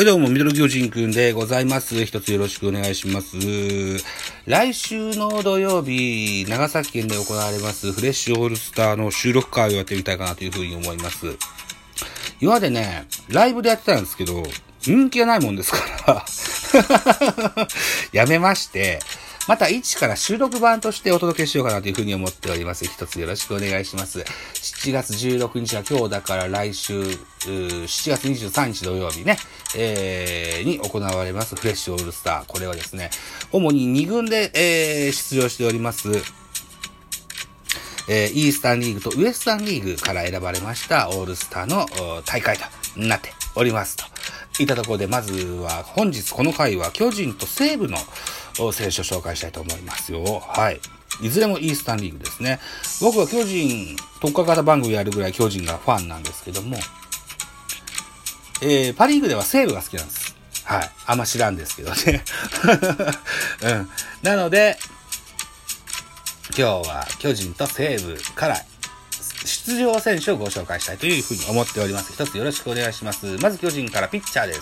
はい、どうも、ミドル巨人くんでございます。一つよろしくお願いします。来週の土曜日、長崎県で行われますフレッシュオールスターの収録会をやってみたいかなというふうに思います。今までね、ライブでやってたんですけど、人気がないもんですから、やめまして、また一から収録版としてお届けしようかなというふうに思っております。一つよろしくお願いします。7月16日は今日だから来週、7月23日土曜日ね、えー、に行われますフレッシュオールスター。これはですね、主に2軍で、えー、出場しております。えー、イースタンリーグとウエスタンリーグから選ばれましたオールスターの大会となっておりますと。いたところで、まずは本日この回は巨人と西武の選手を紹介したいと思いますよ。はい。いずれもイースタンリーグですね。僕は巨人、特化型番組やるぐらい巨人がファンなんですけども、えー、パリーグでは西武が好きなんです。はい。あんま知らんですけどね。うん。なので、今日は巨人と西武から出場選手をご紹介したいというふうに思っております。一つよろしくお願いします。まず巨人からピッチャーです。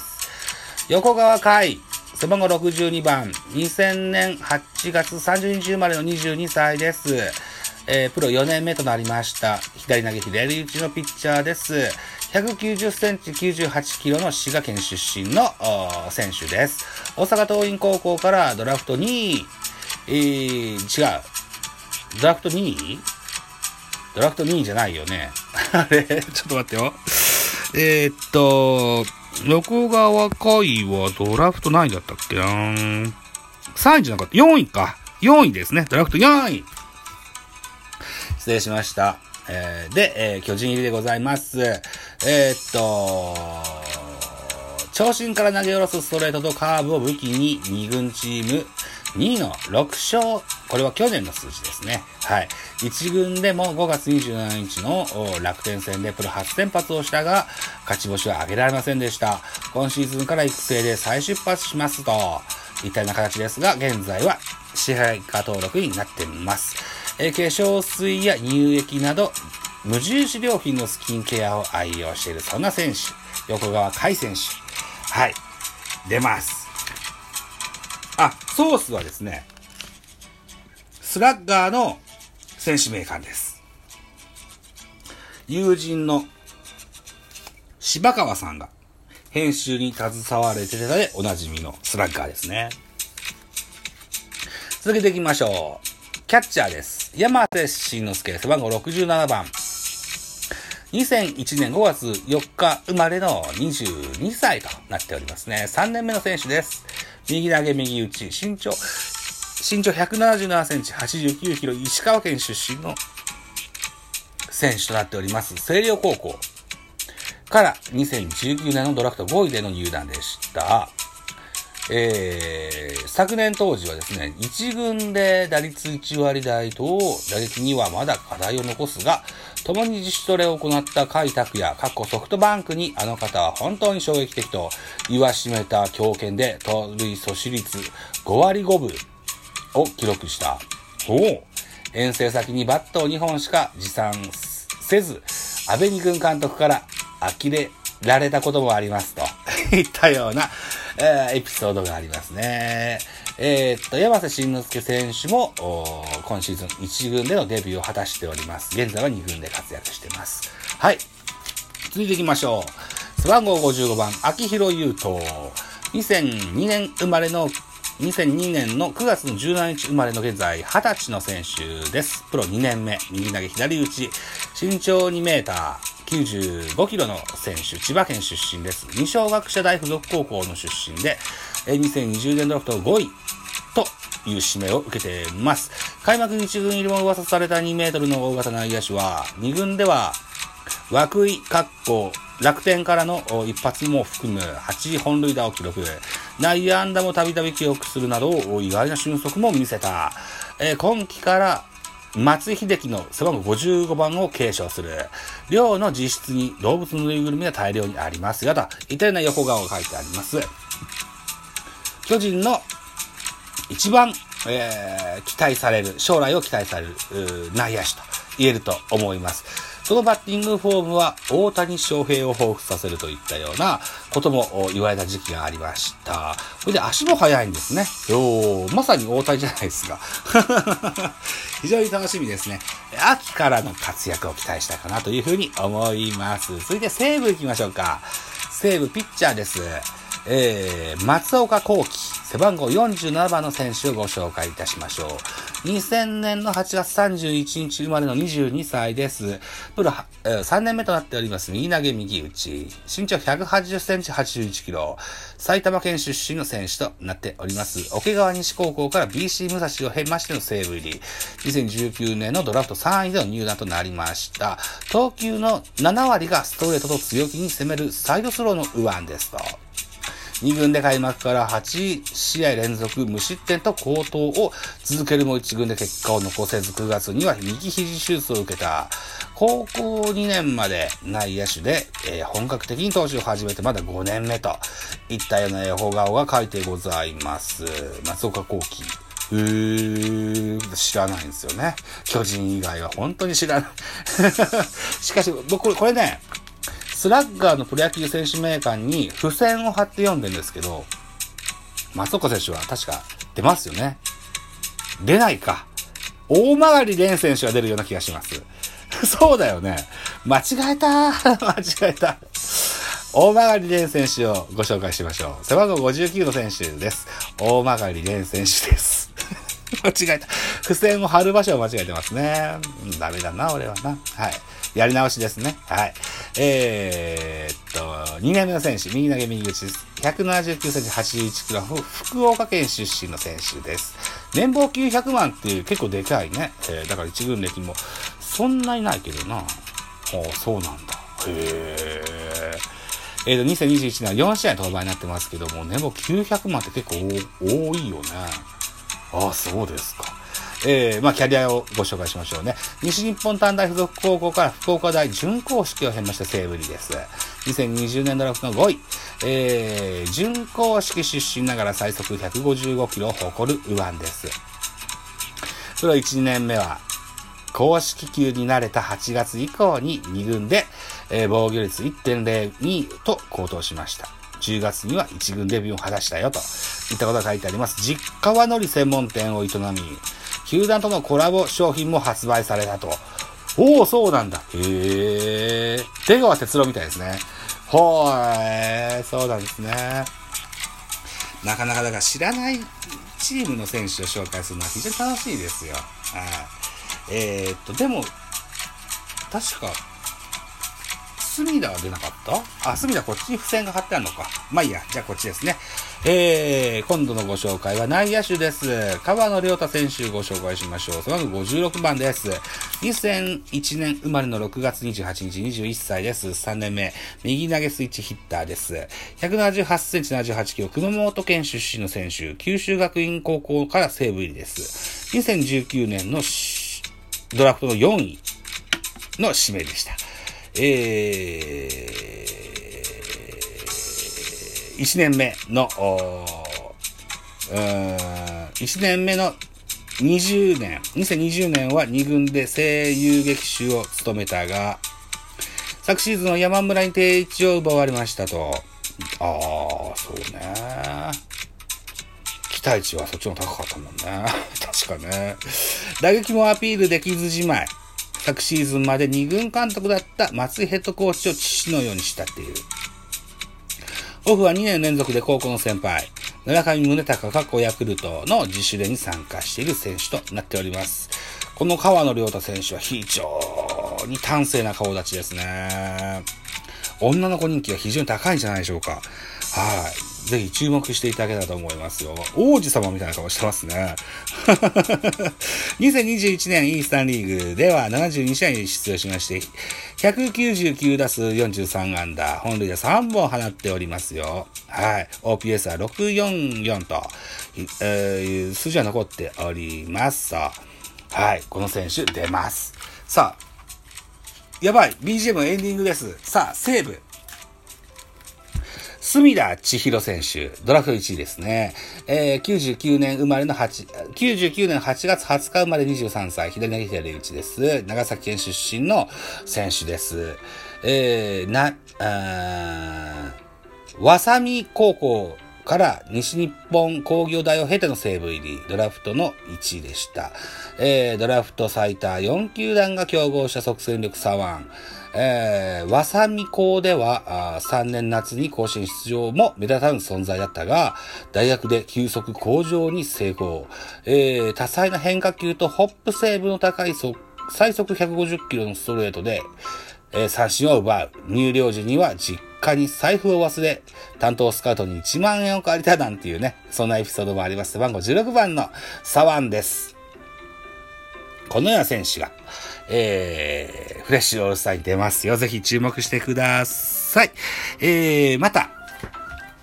横川海、背番号62番、2000年8月30日生まれの22歳です。えー、プロ4年目となりました。左投げ左打ちのピッチャーです。190センチ98キロの滋賀県出身の選手です。大阪桐蔭高校からドラフト2位、えー、違う。ドラフト2位？ドラフト2位じゃないよね。あれ？ちょっと待ってよ。えー、っと、横川海はドラフト何位だったっけな ?3 位じゃなかった。4位か。4位ですね。ドラフト4位。失礼しました。えー、で、えー、巨人入りでございます。えー、っと、長身から投げ下ろすストレートとカーブを武器に2軍チーム2位の6勝。これは去年の数字ですね。はい。1軍でも5月27日の楽天戦でプロ初先発をしたが、勝ち星は挙げられませんでした。今シーズンから育成で再出発しますと、いったような形ですが、現在は支配下登録になっています。え、化粧水や乳液など、無印良品のスキンケアを愛用している、そんな選手。横川海選手。はい。出ます。あ、ソースはですね、スラッガーの選手名鑑です。友人の柴川さんが編集に携われてたでおなじみのスラッガーですね。続けていきましょう。キャッチャーです。山手慎之介、背番号67番。2001年5月4日生まれの22歳となっておりますね。3年目の選手です。右投げ右打ち、身長、身長177センチ、89キロ、石川県出身の選手となっております。星稜高校から2019年のドラフト5位での入団でした。えー、昨年当時はですね、1軍で打率1割台と打撃にはまだ課題を残すが、共に自主トレを行った甲斐拓也、過去ソフトバンクにあの方は本当に衝撃的と言わしめた強肩で盗塁阻止率5割5分を記録した。おお遠征先にバットを2本しか持参せず、安倍二軍監督から呆れられたこともありますと いったような、えー、エピソードがありますね。えー、っと、山瀬慎之介選手も、今シーズン1軍でのデビューを果たしております。現在は2軍で活躍しています。はい。続いていきましょう。背番号55番、秋広優斗。2002年生まれの、2002年の9月の17日生まれの現在、20歳の選手です。プロ2年目、右投げ左打ち、身長2メーター、95キロの選手、千葉県出身です。二小学者大附属高校の出身で、2020年ドラフト5位という指名を受けています。開幕1軍入りも噂された2メートルの大型内野手は、2軍では、涌井、格好、楽天からの一発も含む8本塁打を記録。内野安打もたびたび記録するなど、意外な俊足も見せた。えー、今季から松井秀喜の背番号55番を継承する。寮の自室に動物のぬいぐるみが大量にありますよと、いたような横顔が書いてあります。巨人の一番、えー、期待される、将来を期待される内野手と言えると思います。そのバッティングフォームは大谷翔平を彷彿させるといったようなことも言われた時期がありました。それで足も速いんですね。おまさに大谷じゃないですが。非常に楽しみですね。秋からの活躍を期待したかなというふうに思います。続いて西武行きましょうか。西武ピッチャーです。えー、松岡幸輝、背番号47番の選手をご紹介いたしましょう。2000年の8月31日生まれの22歳です。プロ、えー、3年目となっております。右投げ右打ち。身長180センチ81キロ。埼玉県出身の選手となっております。桶川西高校から BC 武蔵を経ましての西武入り。2019年のドラフト3位での入団となりました。投球の7割がストレートと強気に攻めるサイドスローの右腕ですと。2軍で開幕から8試合連続無失点と好投を続けるも1軍で結果を残せず9月には右肘手術を受けた。高校2年まで内野手で、えー、本格的に投手を始めてまだ5年目といったような絵本顔が書いてございます。松岡幸輝。うー、知らないんですよね。巨人以外は本当に知らない。しかし、僕、これね、スラッガーのプロ野球選手名鑑に付箋を貼って読んでるんですけど、松岡選手は確か出ますよね。出ないか。大曲り蓮選手が出るような気がします。そうだよね。間違えた 間違えた。大曲蓮選手をご紹介しましょう。背番号59の選手です。大曲蓮選手です。間違えた。付箋を貼る場所を間違えてますね。ダメだな、俺はな。はい。やり直しですね。はい。えー、っと、2年目の選手、右投げ右打ちです。179センチ81キロ、福岡県出身の選手です。年俸900万っていう結構でかいね。えー、だから一軍歴もそんなにないけどな。ああ、そうなんだ。へえ。えーと、2021年は4試合登板になってますけども、年俸900万って結構多いよね。ああ、そうですか。えー、まあ、キャリアをご紹介しましょうね。西日本短大附属高校から福岡大準公式を経ました西武里です。2020年ドラフトの5位。えー、準公式出身ながら最速155キロを誇る右腕です。プロ1年目は、公式級になれた8月以降に2軍で、えー、防御率1.02と高騰しました。10月には1軍デビューを果たしたよといったことが書いてあります。実家はのり専門店を営み、球団とのコラボ商品も発売されたと。おお、そうなんだ。へえ。出川哲郎みたいですね。ほーい、そうなんですね。なかなかだから知らないチームの選手を紹介するのは非常に楽しいですよ。はい。えー、っと、でも、確か、隅田は出なかった？あ、隅田こっち？に付箋が貼ってあるのか。まあいいや。じゃあこっちですね。えー、今度のご紹介は内野手です。川野良太選手ご紹介しましょう。背番号56番です。2001年生まれの6月28日21歳です。3年目。右投げスイッチヒッターです。178センチ78キロ、熊本県出身の選手。九州学院高校から西武入りです。2019年のドラフトの4位の指名でした。えー、1年目の、1年目の20年、2020年は2軍で声優劇手を務めたが、昨シーズンは山村に定位置を奪われましたと。ああ、そうね。期待値はそっちの高かったもんね。確かね。打撃もアピールできずじまい。昨シーズンまで2軍監督だった松井ヘッドコーチを父のように慕っている。オフは2年連続で高校の先輩、村上宗隆過去ヤクルトの自主練に参加している選手となっております。この川野良太選手は非常に端正な顔立ちですね。女の子人気が非常に高いんじゃないでしょうか。はい。ぜひ注目していただけたらと思いますよ。王子様みたいな顔してますね。2021年イースタンリーグでは72試合に出場しまして、199打数43安打、本塁打3本放っておりますよ。はい。OPS は644と、えー、数字は残っております。はい。この選手出ます。さあ、やばい !BGM エンディングです。さあ、西武。隅田千尋選手、ドラフト1位ですね。えー、99年生まれの8、99年8月20日生まれ23歳、左投げ左打ちです。長崎県出身の選手です。えー、な、あわさみ高校から西日本工業大を経ての西武入り、ドラフトの1位でした。えー、ドラフト最多4球団が競合した即戦力左腕。えー、わさみ校では3年夏に甲子園出場も目立たぬ存在だったが、大学で急速向上に成功。えー、多彩な変化球とホップ成分の高い最速150キロのストレートで、えー、三振を奪う。入寮時には実家に財布を忘れ、担当スカウトに1万円を借りたなんていうね、そんなエピソードもあります。番号16番のワンです。このような選手が、えー、フレッシュオールスターに出ますよ。ぜひ注目してください。えー、また、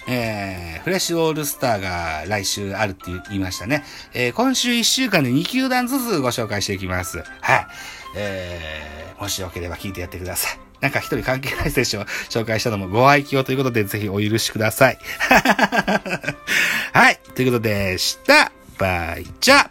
えー、フレッシュオールスターが来週あるって言いましたね。えー、今週1週間で2球団ずつご紹介していきます。はい。えー、もしよければ聞いてやってください。なんか一人関係ない選手を 紹介したのもご愛嬌ということで、ぜひお許しください。はい。ということでした。バイチャ